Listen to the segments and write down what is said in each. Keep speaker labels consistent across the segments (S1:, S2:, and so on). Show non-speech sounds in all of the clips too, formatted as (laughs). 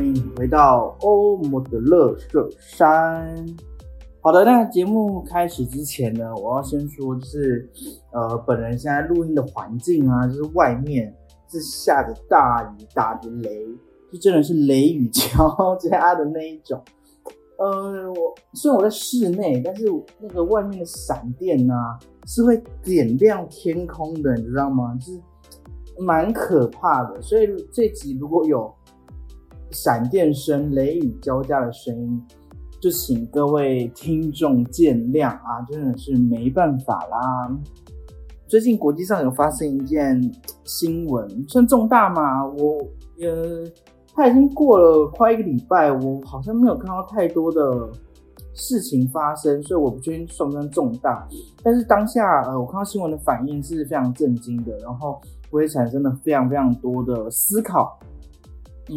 S1: 欢迎回到欧姆的乐色山。好的，那节目开始之前呢，我要先说，就是呃，本人现在录音的环境啊，就是外面是下着大雨，打着雷，就真的是雷雨交加的那一种。呃，我虽然我在室内，但是那个外面的闪电呢，是会点亮天空的，你知道吗？就是。蛮可怕的，所以这集如果有闪电声、雷雨交加的声音，就请各位听众见谅啊，真的是没办法啦。最近国际上有发生一件新闻，算重大嘛？我呃，它已经过了快一个礼拜，我好像没有看到太多的事情发生，所以我不确定算不算重大。但是当下呃，我看到新闻的反应是非常震惊的，然后。我也产生了非常非常多的思考，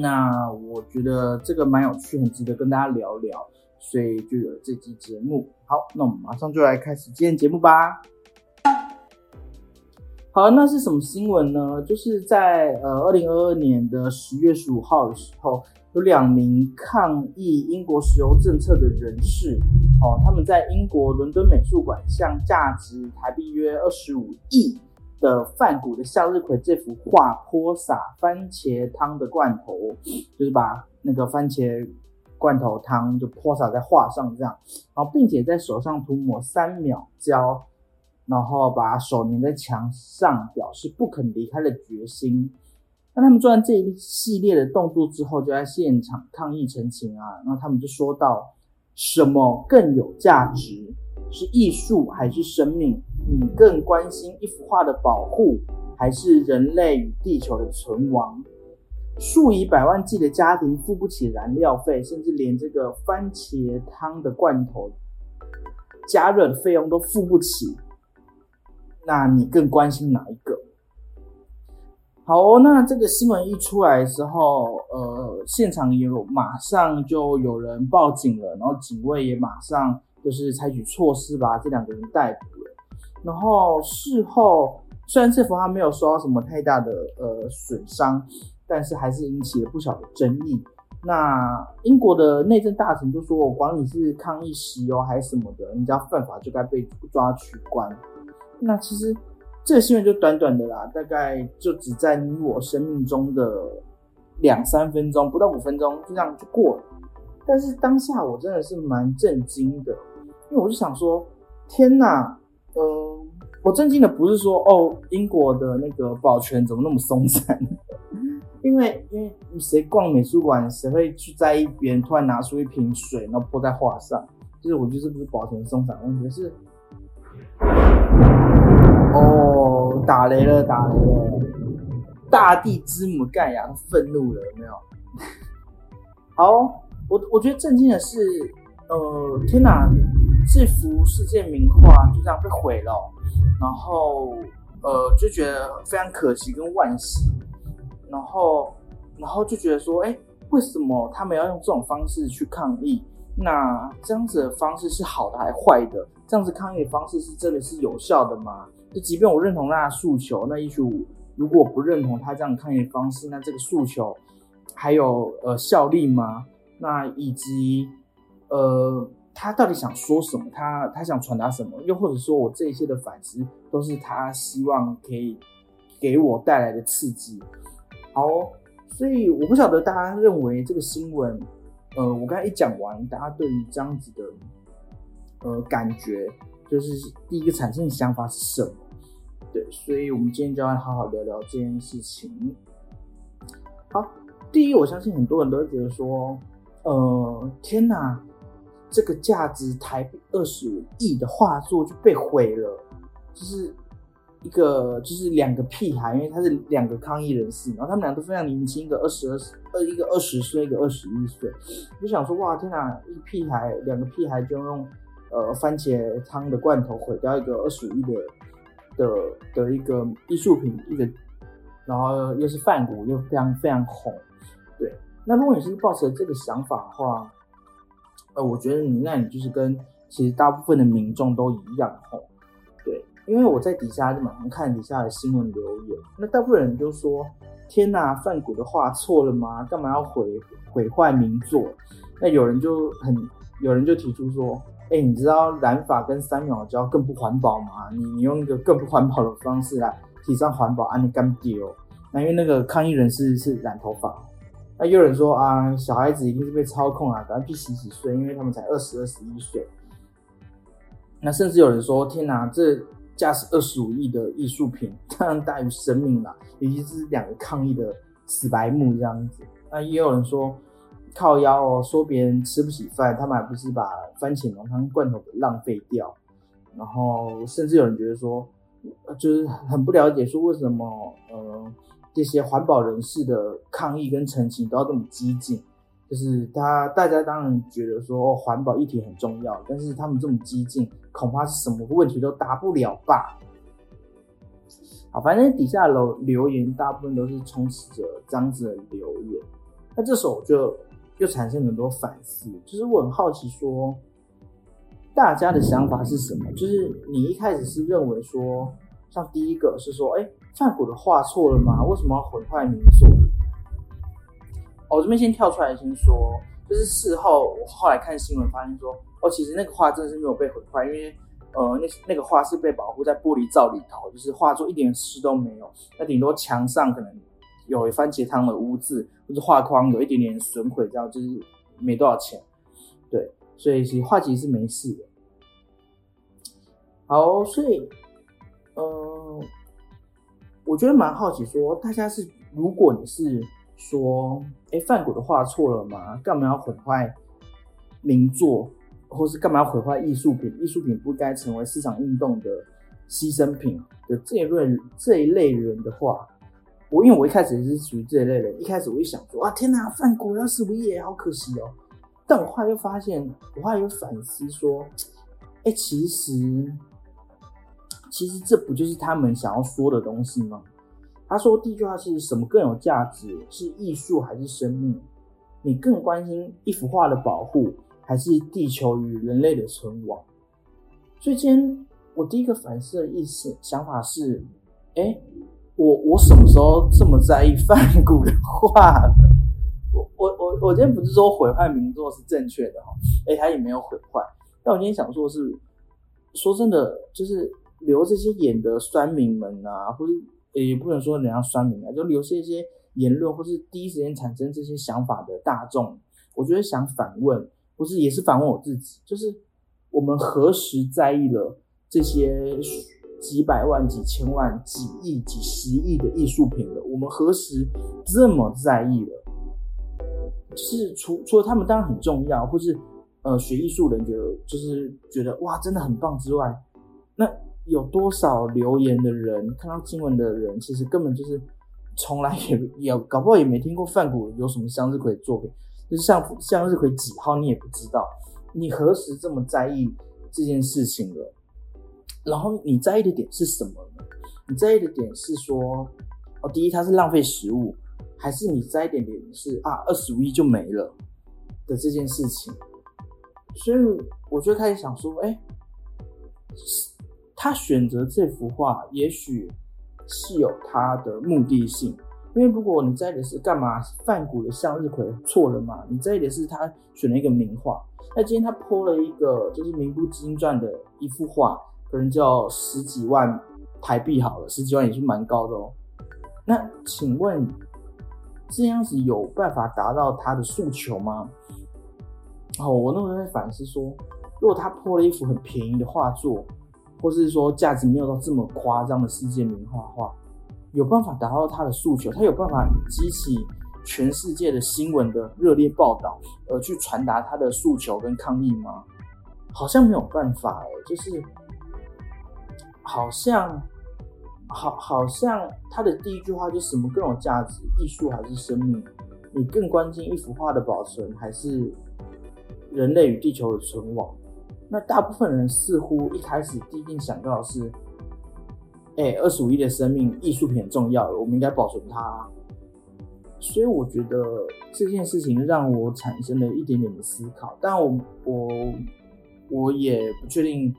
S1: 那我觉得这个蛮有趣，很值得跟大家聊聊，所以就有了这期节目。好，那我们马上就来开始今天节目吧。好，那是什么新闻呢？就是在呃二零二二年的十月十五号的时候，有两名抗议英国石油政策的人士，哦，他们在英国伦敦美术馆向价值台币约二十五亿。的梵谷的向日葵这幅画泼洒番茄汤的罐头，就是把那个番茄罐头汤就泼洒在画上，这样，然后并且在手上涂抹三秒胶，然后把手粘在墙上，表示不肯离开的决心。那他们做完这一系列的动作之后，就在现场抗议陈情啊，然后他们就说到：什么更有价值？是艺术还是生命？你更关心一幅画的保护，还是人类与地球的存亡？数以百万计的家庭付不起燃料费，甚至连这个番茄汤的罐头加热的费用都付不起。那你更关心哪一个？好，那这个新闻一出来的时候，呃，现场也有马上就有人报警了，然后警卫也马上。就是采取措施把这两个人逮捕了，然后事后虽然这幅画没有受到什么太大的呃损伤，但是还是引起了不小的争议。那英国的内政大臣就说：“我管你是抗议石油还是什么的，你只要犯法就该被抓取关。”那其实这个新闻就短短的啦，大概就只在你我生命中的两三分钟，不到五分钟，就这样就过了。但是当下我真的是蛮震惊的。因为我就想说，天哪，嗯，我震惊的不是说哦，英国的那个保全怎么那么松散？(laughs) 因为因为谁逛美术馆，谁会去在意别人突然拿出一瓶水，然后泼在画上？就是我觉得这不是保全松散问题，是哦，打雷了，打雷了，大地之母盖亚愤怒了，有没有？(laughs) 好，我我觉得震惊的是，呃，天哪！这幅世界名画就这样被毁了，然后呃就觉得非常可惜跟惋惜，然后然后就觉得说，哎，为什么他们要用这种方式去抗议？那这样子的方式是好的还是坏的？这样子抗议的方式是真的是有效的吗？就即便我认同他的诉求，那也许如果不认同他这样抗议的方式，那这个诉求还有呃效力吗？那以及呃。他到底想说什么？他他想传达什么？又或者说我这一些的反思，都是他希望可以给我带来的刺激。好，所以我不晓得大家认为这个新闻，呃，我刚才一讲完，大家对于这样子的呃感觉，就是第一个产生的想法是什么？对，所以我们今天就要好好聊聊这件事情。好，第一，我相信很多人都会觉得说，呃，天哪！这个价值台币二十五亿的画作就被毁了，就是一个就是两个屁孩，因为他是两个抗议人士，然后他们俩都非常年轻，一个二十二二一个二十岁，一个二十一岁，就想说哇天哪，一屁孩两个屁孩就用呃番茄汤的罐头毁掉一个二十五亿的的的一个艺术品，一个然后又是泛古又非常非常红，对，那如果你是抱持这个想法的话，呃，我觉得你那你就是跟其实大部分的民众都一样吼。对因为我在底下就马上看底下的新闻留言，那大部分人就说：“天呐，范谷的画错了吗？干嘛要毁毁坏名作？”那有人就很有人就提出说：“哎，你知道染发跟三秒胶更不环保吗？你你用一个更不环保的方式来提倡环保，啊，你干丢？那因为那个抗议人士是染头发，那有人说啊，小孩子一定是被操控啊，赶快去洗洗睡，因为他们才二十二十一岁。那甚至有人说：天哪，这……价值二十五亿的艺术品，当然大于生命啦，尤其是两个抗议的死白目这样子。那也有人说靠腰哦，说别人吃不起饭，他们还不是把番茄浓汤罐头给浪费掉。然后甚至有人觉得说，就是很不了解，说为什么呃这些环保人士的抗议跟澄清都要这么激进。就是他，大家当然觉得说环保议题很重要，但是他们这么激进，恐怕是什么问题都答不了吧？好，反正底下留留言大部分都是充斥着这样子的留言。那这时候就又产生很多反思，就是我很好奇说，大家的想法是什么？就是你一开始是认为说，像第一个是说，哎，范古的画错了吗？为什么要毁坏名作？我这边先跳出来先说，就是事后我后来看新闻发现说，哦，其实那个画真的是没有被毁坏，因为呃，那那个画是被保护在玻璃罩里头，就是画作一点事都没有。那顶多墙上可能有番茄汤的污渍，或者画框有一点点损毁，这样就是没多少钱。对，所以其实画其实是没事的。好，所以嗯，我觉得蛮好奇，说大家是如果你是。说，哎，范谷的画错了吗？干嘛要毁坏名作，或是干嘛要毁坏艺术品？艺术品不该成为市场运动的牺牲品的这一类这一类人的话，我因为我一开始也是属于这一类人，一开始我就想说，哇，天哪，范谷要是不也好可惜哦。但我后来又发现，我后来又反思说，哎，其实，其实这不就是他们想要说的东西吗？他说：“第一句话是什么更有价值？是艺术还是生命？你更关心一幅画的保护，还是地球与人类的存亡？”所以今天我第一个反思的意思想法是：哎，我我什么时候这么在意梵谷的画了？我我我我今天不是说毁坏名作是正确的哈？哎，他也没有毁坏。但我今天想说的是，说真的，就是留这些演的酸民们啊，或者。也不能说人家酸民啊，就留下一些言论，或是第一时间产生这些想法的大众，我觉得想反问，不是也是反问我自己，就是我们何时在意了这些几百万、几千万、几亿、几十亿的艺术品了？我们何时这么在意了？就是除除了他们当然很重要，或是呃学艺术人觉得就是觉得哇真的很棒之外，那。有多少留言的人看到新闻的人，其实根本就是从来也也搞不好也没听过范谷有什么向日葵作品，就是向向日葵几号你也不知道，你何时这么在意这件事情了？然后你在意的点是什么呢？你在意的点是说，哦，第一它是浪费食物，还是你在意点点是啊二十五亿就没了的这件事情？所以我就开始想说，哎。他选择这幅画，也许是有他的目的性。因为如果你在意的是干嘛，梵谷的向日葵错了嘛？你在意的是他选了一个名画。那今天他泼了一个就是名不经传的一幅画，可能叫十几万台币好了，十几万也是蛮高的哦。那请问这样子有办法达到他的诉求吗？哦，我那时候在反思说，如果他泼了一幅很便宜的画作。或是说价值没有到这么夸张的世界名画画，有办法达到他的诉求？他有办法激起全世界的新闻的热烈报道，而去传达他的诉求跟抗议吗？好像没有办法哎，就是好像好，好像他的第一句话就什么更有价值，艺术还是生命？你更关心一幅画的保存，还是人类与地球的存亡？那大部分人似乎一开始第一定想到的是，哎，二十五亿的生命，艺术品很重要，我们应该保存它。所以我觉得这件事情让我产生了一点点的思考，但我我我也不确定。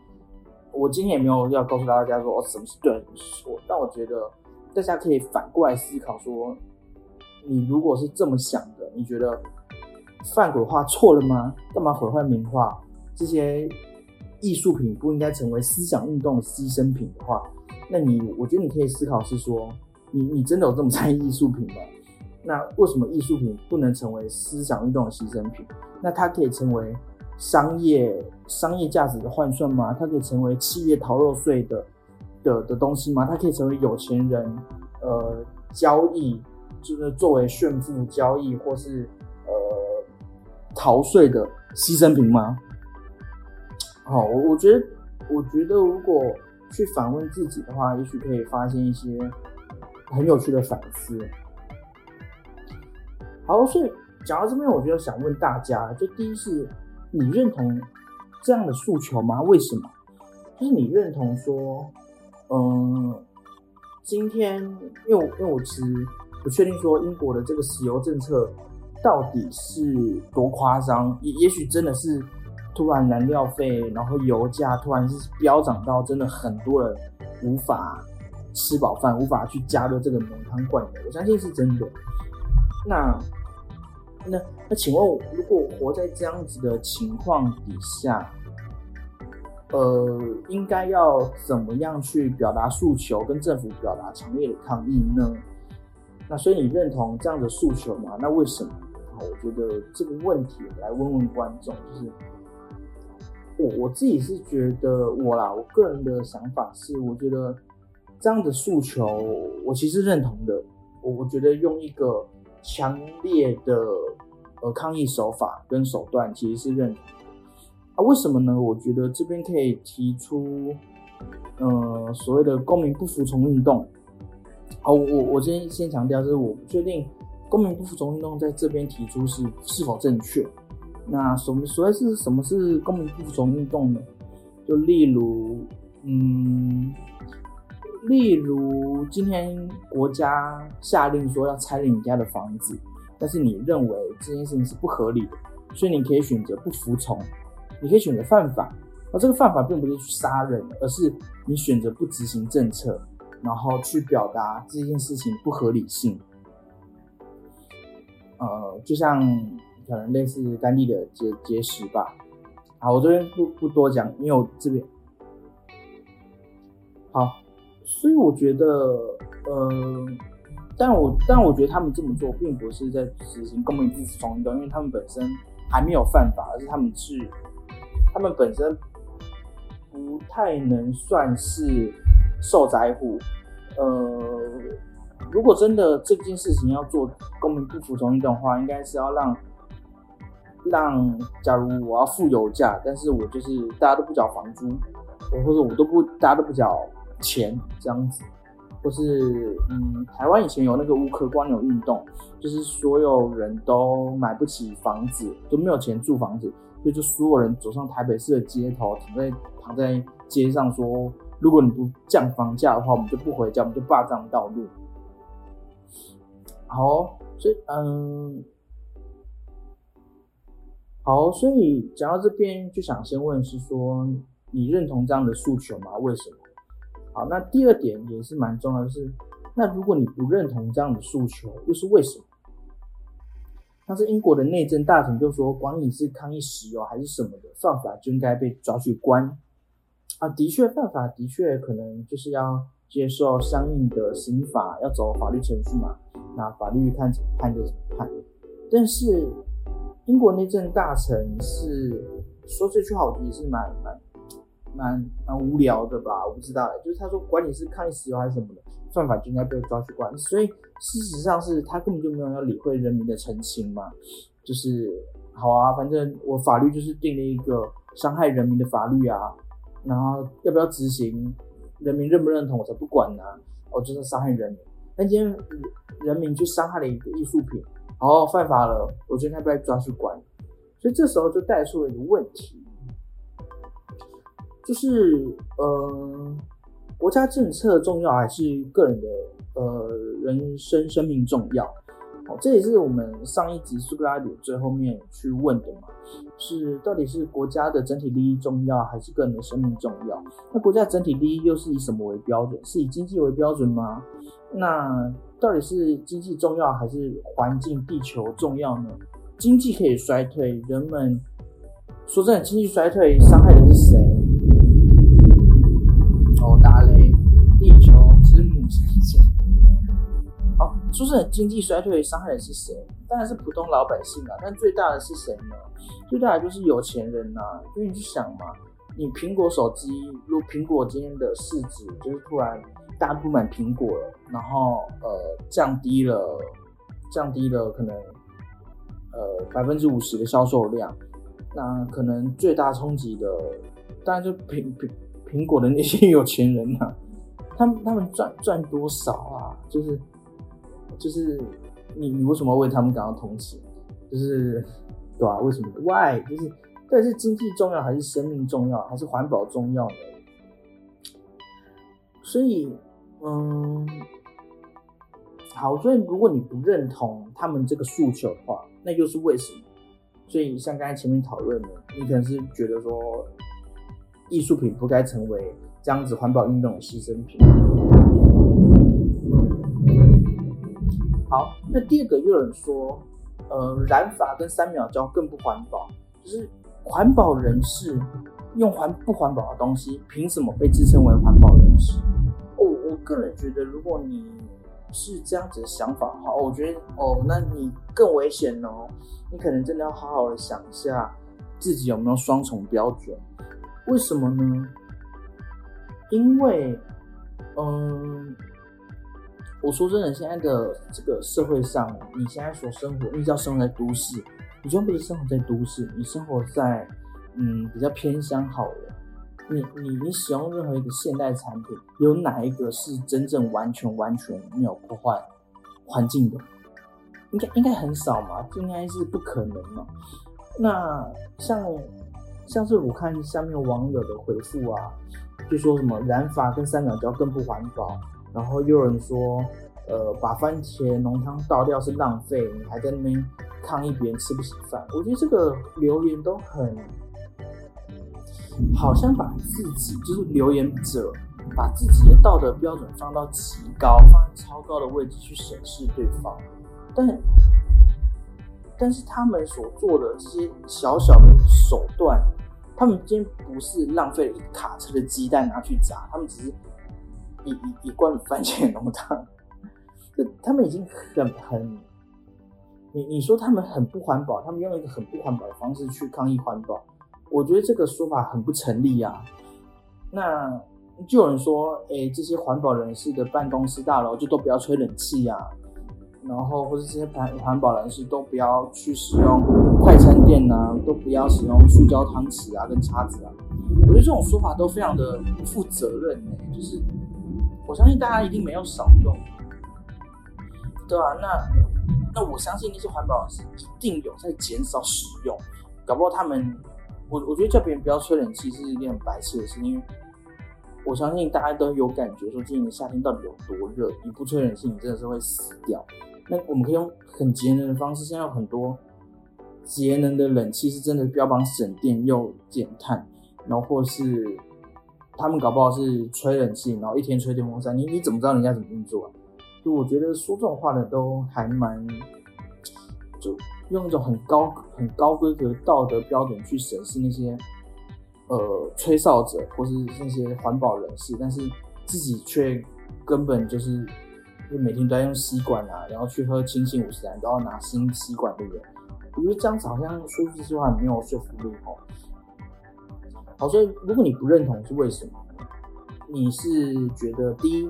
S1: 我今天也没有要告诉大家说哦什么是对，什么是错。但我觉得大家可以反过来思考说，你如果是这么想的，你觉得犯鬼画错了吗？干嘛毁坏名画？这些艺术品不应该成为思想运动的牺牲品的话，那你我觉得你可以思考是说，你你真的有这么在意艺术品吗？那为什么艺术品不能成为思想运动的牺牲品？那它可以成为？商业商业价值的换算吗？它可以成为企业逃漏税的的的东西吗？它可以成为有钱人呃交易，就是作为炫富交易或是呃逃税的牺牲品吗？好，我我觉得我觉得如果去反问自己的话，也许可以发现一些很有趣的反思。好，所以讲到这边，我觉得想问大家，就第一是。你认同这样的诉求吗？为什么？就是你认同说，嗯，今天因为因为我其实不确定说英国的这个石油政策到底是多夸张，也也许真的是突然燃料费，然后油价突然是飙涨到真的很多人无法吃饱饭，无法去加热这个浓汤灌油，我相信是真的。那。那那请问，如果活在这样子的情况底下，呃，应该要怎么样去表达诉求，跟政府表达强烈的抗议呢？那所以你认同这样的诉求吗？那为什么？我觉得这个问题来问问观众，就是我我自己是觉得我啦，我个人的想法是，我觉得这样的诉求我其实认同的。我我觉得用一个。强烈的呃抗议手法跟手段其实是认同的啊？为什么呢？我觉得这边可以提出呃所谓的公民不服从运动。好，我我先先强调，就是我不确定公民不服从运动在这边提出是是否正确。那什么所谓是什么是公民不服从运动呢？就例如嗯。例如，今天国家下令说要拆了你家的房子，但是你认为这件事情是不合理的，所以你可以选择不服从，你可以选择犯法。而这个犯法并不是去杀人，而是你选择不执行政策，然后去表达这件事情不合理性。呃，就像可能类似当地的结结石吧。好，我这边不不多讲，因为我这边好。所以我觉得，呃，但我但我觉得他们这么做并不是在执行公民不服从运动，因为他们本身还没有犯法，而是他们是他们本身不太能算是受灾户。呃，如果真的这件事情要做公民不服从运动的话，应该是要让让，假如我要付油价，但是我就是大家都不缴房租，或者我都不大家都不缴。钱这样子，或是嗯，台湾以前有那个乌克光有运动，就是所有人都买不起房子，都没有钱住房子，所以就所有人走上台北市的街头，躺在躺在街上说，如果你不降房价的话，我们就不回家，我们就霸占道路。好，所以嗯，好，所以讲到这边，就想先问是说，你认同这样的诉求吗？为什么？好，那第二点也是蛮重要的，是那如果你不认同这样的诉求，又是为什么？那是英国的内政大臣就说，管你是抗议石油还是什么的，犯法就应该被抓去关啊。的确，犯法的确可能就是要接受相应的刑法，要走法律程序嘛。那法律看怎么判就怎么判。但是英国内政大臣是说这句话，我觉得也是蛮蛮。蛮蛮无聊的吧，我不知道，就是他说管你是抗议石油还是什么的，犯法就应该被抓去关。所以事实上是他根本就没有要理会人民的澄清嘛，就是好啊，反正我法律就是定了一个伤害人民的法律啊，然后要不要执行，人民认不认同我才不管呢。哦，就是伤害人民。但今天人民去伤害了一个艺术品，然后犯法了，我今天被抓去关。所以这时候就带出了一个问题，就是呃，国家政策重要还是个人的呃人生生命重要？哦，这也是我们上一集苏格拉底最后面去问的嘛，是到底是国家的整体利益重要，还是个人的生命重要？那国家整体利益又是以什么为标准？是以经济为标准吗？那到底是经济重要，还是环境、地球重要呢？经济可以衰退，人们说真的，经济衰退伤害的是谁？哦，打雷，地球之母神经。(laughs) 好，说真的，经济衰退伤害的是谁？当然是普通老百姓啊。但最大的是谁呢？最大的就是有钱人呐。因为你去想嘛，你苹果手机，如果苹果今天的市值就是突然大家不买苹果了，然后呃降低了，降低了可能。呃，百分之五十的销售量，那可能最大冲击的，当然就苹苹苹果的那些有钱人呐，他们他们赚赚多少啊？就是就是你你为什么为他们感到同情？就是对吧？为什么？Why？就是但是经济重要还是生命重要，还是环保重要呢？所以，嗯。好，所以如果你不认同他们这个诉求的话，那又是为什么？所以像刚才前面讨论的，你可能是觉得说，艺术品不该成为这样子环保运动的牺牲品。好，那第二个又有人说，呃，染发跟三秒胶更不环保，就是环保人士用环不环保的东西，凭什么被自称为环保人士？个人觉得，如果你是这样子的想法哈，我觉得哦，那你更危险哦，你可能真的要好好的想一下自己有没有双重标准。为什么呢？因为，嗯，我说真的，现在的这个社会上，你现在所生活，你只要生活在都市，你就不是生活在都市，你生活在嗯比较偏乡好了。你你你使用任何一个现代产品，有哪一个是真正完全完全没有破坏环境的？应该应该很少嘛，应该是不可能嘛。那像像是我看下面网友的回复啊，就说什么染发跟三秒胶更不环保，然后又有人说，呃，把番茄浓汤倒掉是浪费，你还在那边抗议别人吃不起饭。我觉得这个留言都很。好像把自己就是留言者，把自己的道德标准放到极高，放在超高的位置去审视对方，但但是他们所做的这些小小的手段，他们今天不是浪费一卡车的鸡蛋拿去炸，他们只是一一一罐番茄浓汤，他们已经很很，你你说他们很不环保，他们用一个很不环保的方式去抗议环保。我觉得这个说法很不成立呀。那就有人说，哎，这些环保人士的办公室大楼就都不要吹冷气呀，然后或者这些环环保人士都不要去使用快餐店呐，都不要使用塑胶汤匙啊跟叉子啊。我觉得这种说法都非常的不负责任呢。就是我相信大家一定没有少用，对吧？那那我相信那些环保人士一定有在减少使用，搞不好他们。我我觉得叫别人不要吹冷气是一件很白痴的事，因为我相信大家都有感觉，说今年的夏天到底有多热。你不吹冷气，你真的是会死掉。那我们可以用很节能的方式，现在有很多节能的冷气是真的标榜省电又减碳，然后或是他们搞不好是吹冷气，然后一天吹电风扇，你你怎么知道人家怎么运作啊？就我觉得说这种话的都还蛮就。用一种很高、很高规格道德标准去审视那些呃吹哨者或是那些环保人士，但是自己却根本就是就每天都在用吸管啊，然后去喝清新五十兰都要拿新吸管的人，我觉得这样子好像说这句话没有说服力哦。好，所以如果你不认同是为什么？你是觉得第一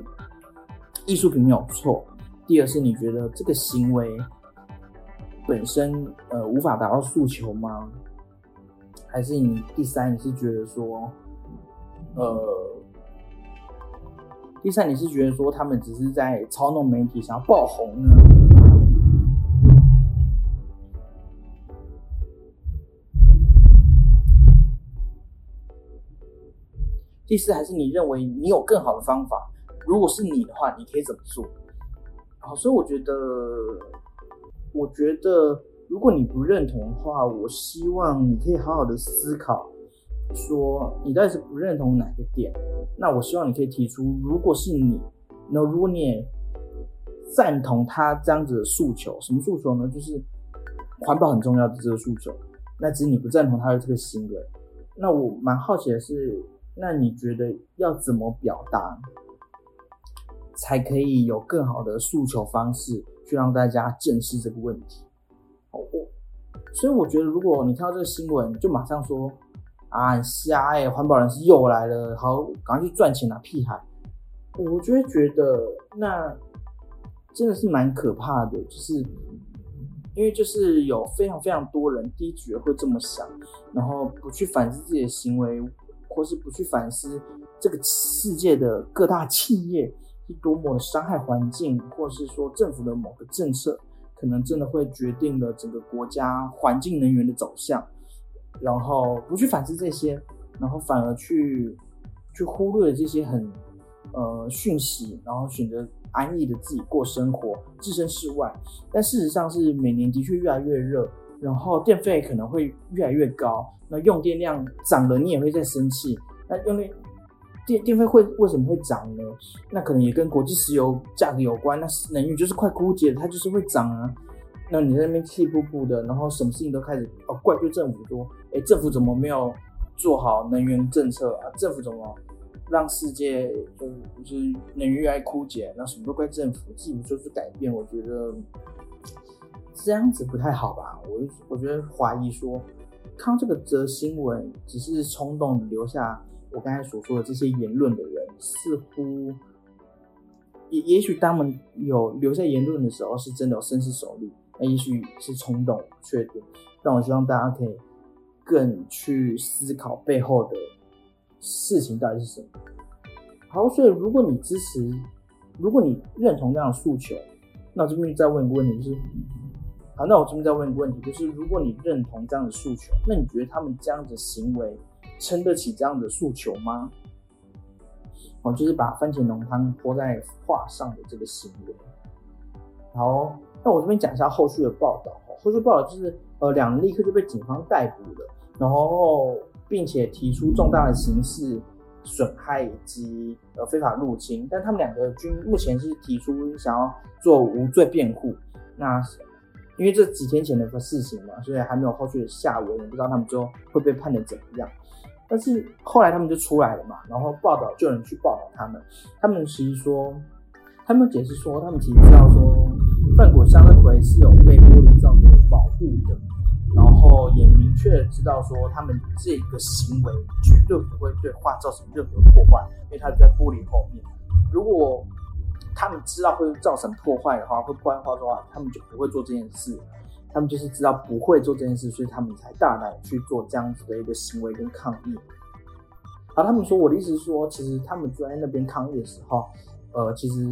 S1: 艺术品没有错，第二是你觉得这个行为。本身呃无法达到诉求吗？还是你第三你是觉得说，呃，第三，你是觉得说他们只是在操弄媒体，想要爆红呢？第四，还是你认为你有更好的方法？如果是你的话，你可以怎么做？好，所以我觉得，我觉得，如果你不认同的话，我希望你可以好好的思考，说你到底是不认同哪个点？那我希望你可以提出，如果是你，那如果你也赞同他这样子的诉求，什么诉求呢？就是环保很重要的这个诉求，那只是你不赞同他的这个行为。那我蛮好奇的是。那你觉得要怎么表达，才可以有更好的诉求方式，去让大家正视这个问题？哦，所以我觉得，如果你看到这个新闻，就马上说啊，瞎哎，环保人士又来了，好，赶快去赚钱啊，屁孩！我就会觉得，那真的是蛮可怕的，就是因为就是有非常非常多人第一局会这么想，然后不去反思自己的行为。或是不去反思这个世界的各大企业是多么的伤害环境，或是说政府的某个政策可能真的会决定了整个国家环境能源的走向，然后不去反思这些，然后反而去去忽略这些很呃讯息，然后选择安逸的自己过生活，置身事外。但事实上是每年的确越来越热。然后电费可能会越来越高，那用电量涨了，你也会在生气。那用电电电费会为什么会涨呢？那可能也跟国际石油价格有关。那能源就是快枯竭，它就是会涨啊。那你在那边气呼呼的，然后什么事情都开始哦怪罪政府说，哎，政府怎么没有做好能源政策啊？政府怎么让世界就是就是能源越来越枯竭？那什么都怪政府，自己不做出改变，我觉得。这样子不太好吧？我我觉得怀疑说，看到这个则新闻只是冲动留下我刚才所说的这些言论的人，似乎也也许他们有留下言论的时候是真的有深思熟虑，那也许是冲动，不确定。但我希望大家可以更去思考背后的事情到底是什么。好，所以如果你支持，如果你认同这样的诉求，那我这边再问一个问题，就是。好，那我这边再问一个问题，就是如果你认同这样的诉求，那你觉得他们这样的行为撑得起这样的诉求吗？哦，就是把番茄浓汤泼在画上的这个行为。好，那我这边讲一下后续的报道。后续报道就是，呃，两人立刻就被警方逮捕了，然后并且提出重大的刑事损害以及呃非法入侵，但他们两个均目前是提出想要做无罪辩护。那因为这几天前的事情嘛，所以还没有后续的下文，也不知道他们最后会被判的怎么样。但是后来他们就出来了嘛，然后报道就有人去报道他们。他们其实说，他们解释说，他们其实知道说，范国香的葵是有被玻璃罩给保护的，然后也明确的知道说，他们这个行为绝对不会对画造成任何破坏，因为它在玻璃后面。如果他们知道会造成破坏的话，会破坏画的话，他们就不会做这件事。他们就是知道不会做这件事，所以他们才大胆去做这样子的一个行为跟抗议。好，他们说我的意思是说，其实他们坐在那边抗议的时候，呃，其实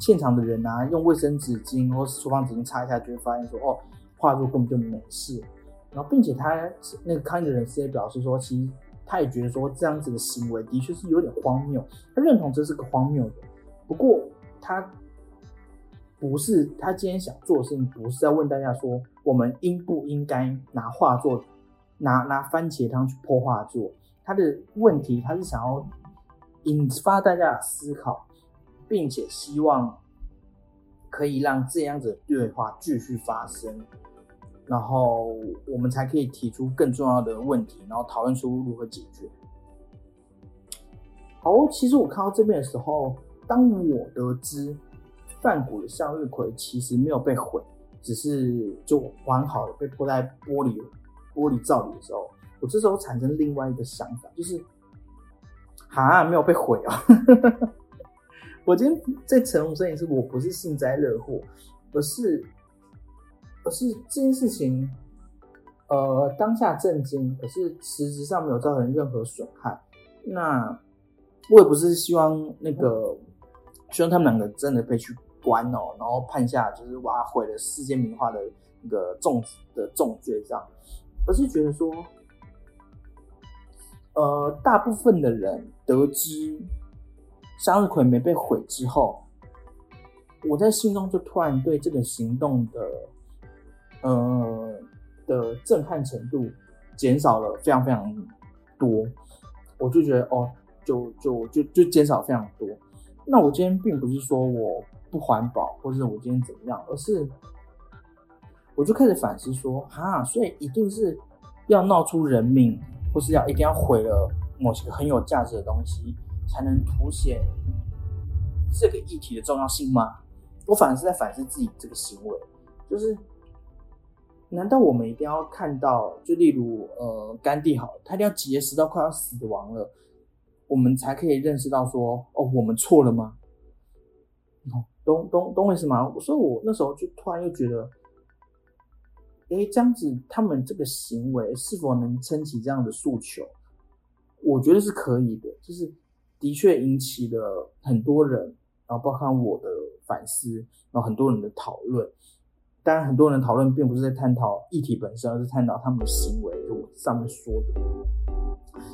S1: 现场的人啊，用卫生纸巾或是厨房纸巾擦一下，就会发现说，哦，画作根本就没事。然后，并且他那个抗议的人士也表示说，其实他也觉得说这样子的行为的确是有点荒谬，他认同这是个荒谬的。不过，他不是他今天想做的事情，不是在问大家说我们应不应该拿画作拿拿番茄汤去泼画作。他的问题，他是想要引发大家的思考，并且希望可以让这样子对话继续发生，然后我们才可以提出更重要的问题，然后讨论出如何解决。好，其实我看到这边的时候。当我得知范谷的向日葵其实没有被毁，只是就完好的被泼在玻璃玻璃罩里的时候，我这时候产生另外一个想法，就是哈没有被毁啊！(laughs) 我今天在陈红摄影师，我不是幸灾乐祸，而是而是这件事情，呃，当下震惊，可是实质上没有造成任何损害。那我也不是希望那个。希望他们两个真的被去关哦，然后判下就是哇毁了世界名画的那个重的重罪这样，而是觉得说，呃，大部分的人得知向日葵没被毁之后，我在心中就突然对这个行动的呃的震撼程度减少了非常非常多，我就觉得哦，就就就就减少非常多。那我今天并不是说我不环保，或者我今天怎么样，而是我就开始反思说，哈，所以一定是要闹出人命，或是要一定要毁了某些很有价值的东西，才能凸显这个议题的重要性吗？我反而是在反思自己这个行为，就是难道我们一定要看到，就例如呃甘地好，他一定要节食到快要死亡了？我们才可以认识到说，哦，我们错了吗？哦懂懂懂我意思吗？所以，我那时候就突然又觉得，哎，这样子他们这个行为是否能撑起这样的诉求？我觉得是可以的，就是的确引起了很多人，然后包括我的反思，然后很多人的讨论。当然，很多人讨论并不是在探讨议题本身，而是探讨他们的行为，就我上面说的。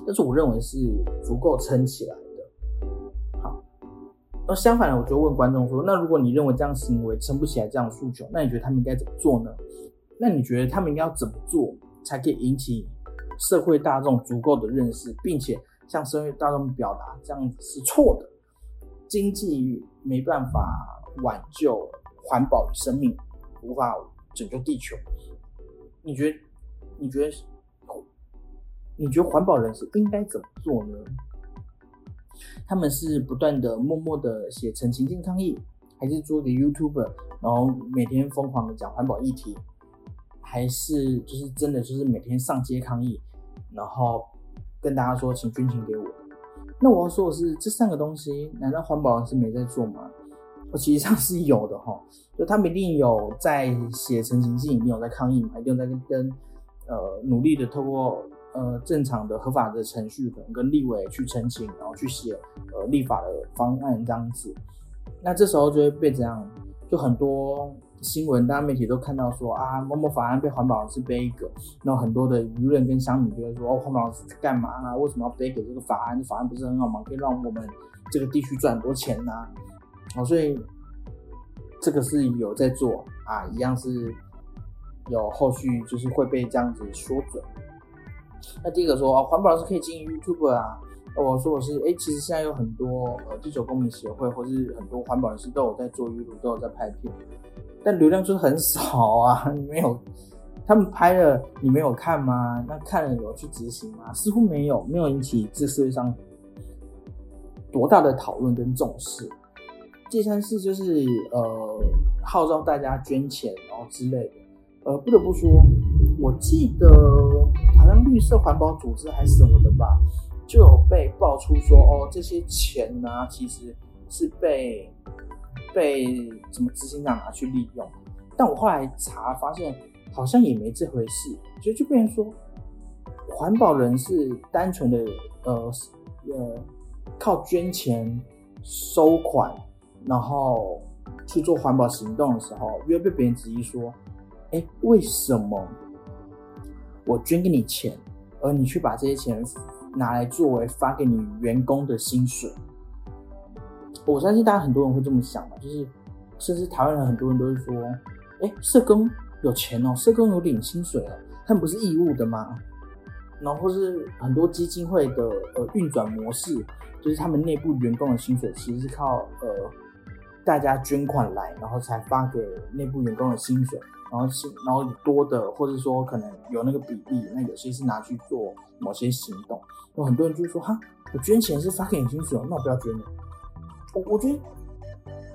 S1: 但是我认为是足够撑起来。那相反的，我就问观众说：那如果你认为这样行为撑不起来这样诉求，那你觉得他们应该怎么做呢？那你觉得他们应该要怎么做才可以引起社会大众足够的认识，并且向社会大众表达这样子是错的？经济没办法挽救环保与生命，无法拯救地球。你觉得？你觉得？你觉得环保人士应该怎么做呢？他们是不断的默默的写成情境抗议，还是做个 YouTuber，然后每天疯狂的讲环保议题，还是就是真的就是每天上街抗议，然后跟大家说请捐钱给我？那我要说的是，这三个东西难道环保人士没在做吗？我其实上是有的哈，就他们一定有在写成情境，一定有在抗议嘛，一定在跟呃努力的透过。呃，正常的合法的程序，可能跟立委去澄清，然后去写呃立法的方案这样子。那这时候就会被这样，就很多新闻，大家媒体都看到说啊，某某法案被环保人士背一个，然后很多的舆论跟乡民就会说，哦，环保人士干嘛啊？为什么要背给这个法案？法案不是很好吗？可以让我们这个地区赚很多钱呐。哦，所以这个是有在做啊，一样是有后续就是会被这样子说准。那第一个说啊，环保是可以经营 YouTube 啊。我说我是哎，其实现在有很多呃地球公民协会，或是很多环保人士都有在做 YouTube，都有在拍片，但流量就是很少啊。(laughs) 你没有，他们拍了，你没有看吗？那看了有去执行吗？似乎没有，没有引起这社会上多大的讨论跟重视。第三次就是呃号召大家捐钱然后之类的。呃，不得不说，我记得。好像绿色环保组织还是什么的吧，就有被爆出说，哦，这些钱呢，其实是被被什么执行长拿去利用。但我后来查发现，好像也没这回事，所以就变成说，环保人士单纯的呃呃靠捐钱收款，然后去做环保行动的时候，又被别人质疑说，哎，为什么？我捐给你钱，而你去把这些钱拿来作为发给你员工的薪水。我相信大家很多人会这么想嘛，就是甚至台湾人很多人都会说：“哎，社工有钱哦，社工有领薪水哦，他们不是义务的吗？”然后是很多基金会的呃运转模式，就是他们内部员工的薪水其实是靠呃大家捐款来，然后才发给内部员工的薪水。然后是，然后多的，或者说可能有那个比例，那有些是拿去做某些行动。有很多人就说：“哈，我捐钱是发给你薪水，那我不要捐了。”我我觉得，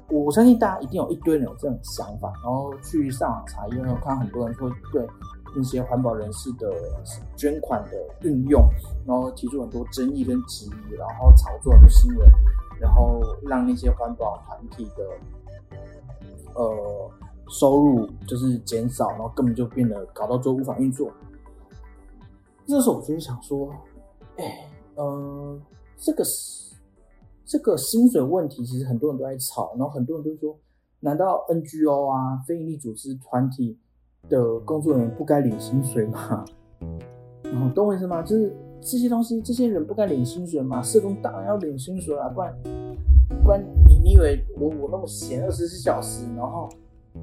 S1: 我相信大家一定有一堆人有这种想法，然后去上网查，因为我看很多人会对那些环保人士的捐款的运用，然后提出很多争议跟质疑，然后炒作很多新闻，然后让那些环保团体的，呃。收入就是减少，然后根本就变得搞到最后无法运作。这时候我就是想说，哎，嗯，这个是这个薪水问题，其实很多人都在吵，然后很多人都说，难道 NGO 啊，非营利组织团体的工作人员不该领薪水吗？然 (laughs) 后懂我意思吗？就是这些东西，这些人不该领薪水吗？社工当然要领薪水啊，不然不然你你以为我我那么闲二十四小时，然后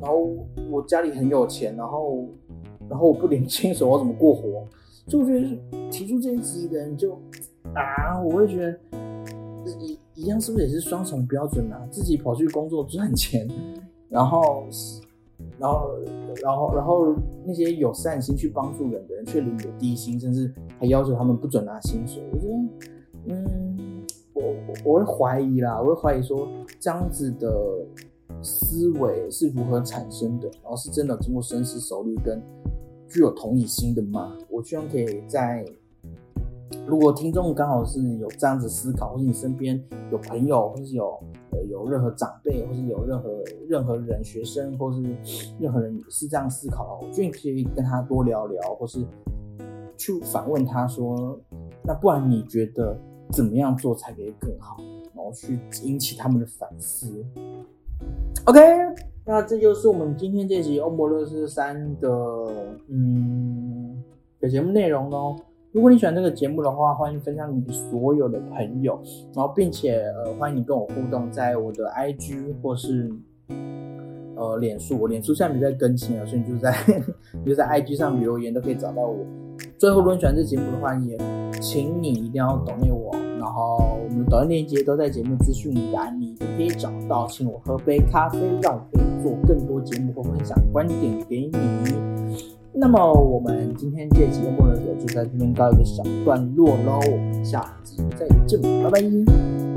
S1: 然后我家里很有钱，然后然后我不领薪水，我怎么过活？就觉得提出这些质疑的人就啊，我会觉得。一一样是不是也是双重标准啊？自己跑去工作赚钱，然后，然后，然后，然后那些有善心去帮助人的人却领有低薪，甚至还要求他们不准拿薪水。我觉得，嗯，我我会怀疑啦，我会怀疑说这样子的思维是如何产生的，然后是真的经过深思熟虑跟具有同理心的吗？我希望可以在。如果听众刚好是有这样子思考，或是你身边有朋友，或是有呃有任何长辈，或是有任何任何人学生，或是任何人是这样思考的，我觉得你可以跟他多聊聊，或是去反问他说，那不然你觉得怎么样做才可以更好？然后去引起他们的反思。OK，那这就是我们今天这集欧摩勒斯三的嗯的节目内容喽。如果你喜欢这个节目的话，欢迎分享给所有的朋友，然后并且呃欢迎你跟我互动，在我的 IG 或是呃脸书，我脸书现在没在更新了，所以你就在 (laughs) 你就在 IG 上留言都可以找到我。最后，如果你喜欢这节目的话，也请你一定要抖内我，然后我们的抖音链接都在节目资讯栏，你可以找到，请我喝杯咖啡，让我可以做更多节目或分享观点给你。那么我们今天这期的末日者就在这边告一个小段落喽，我们下期再见，拜拜。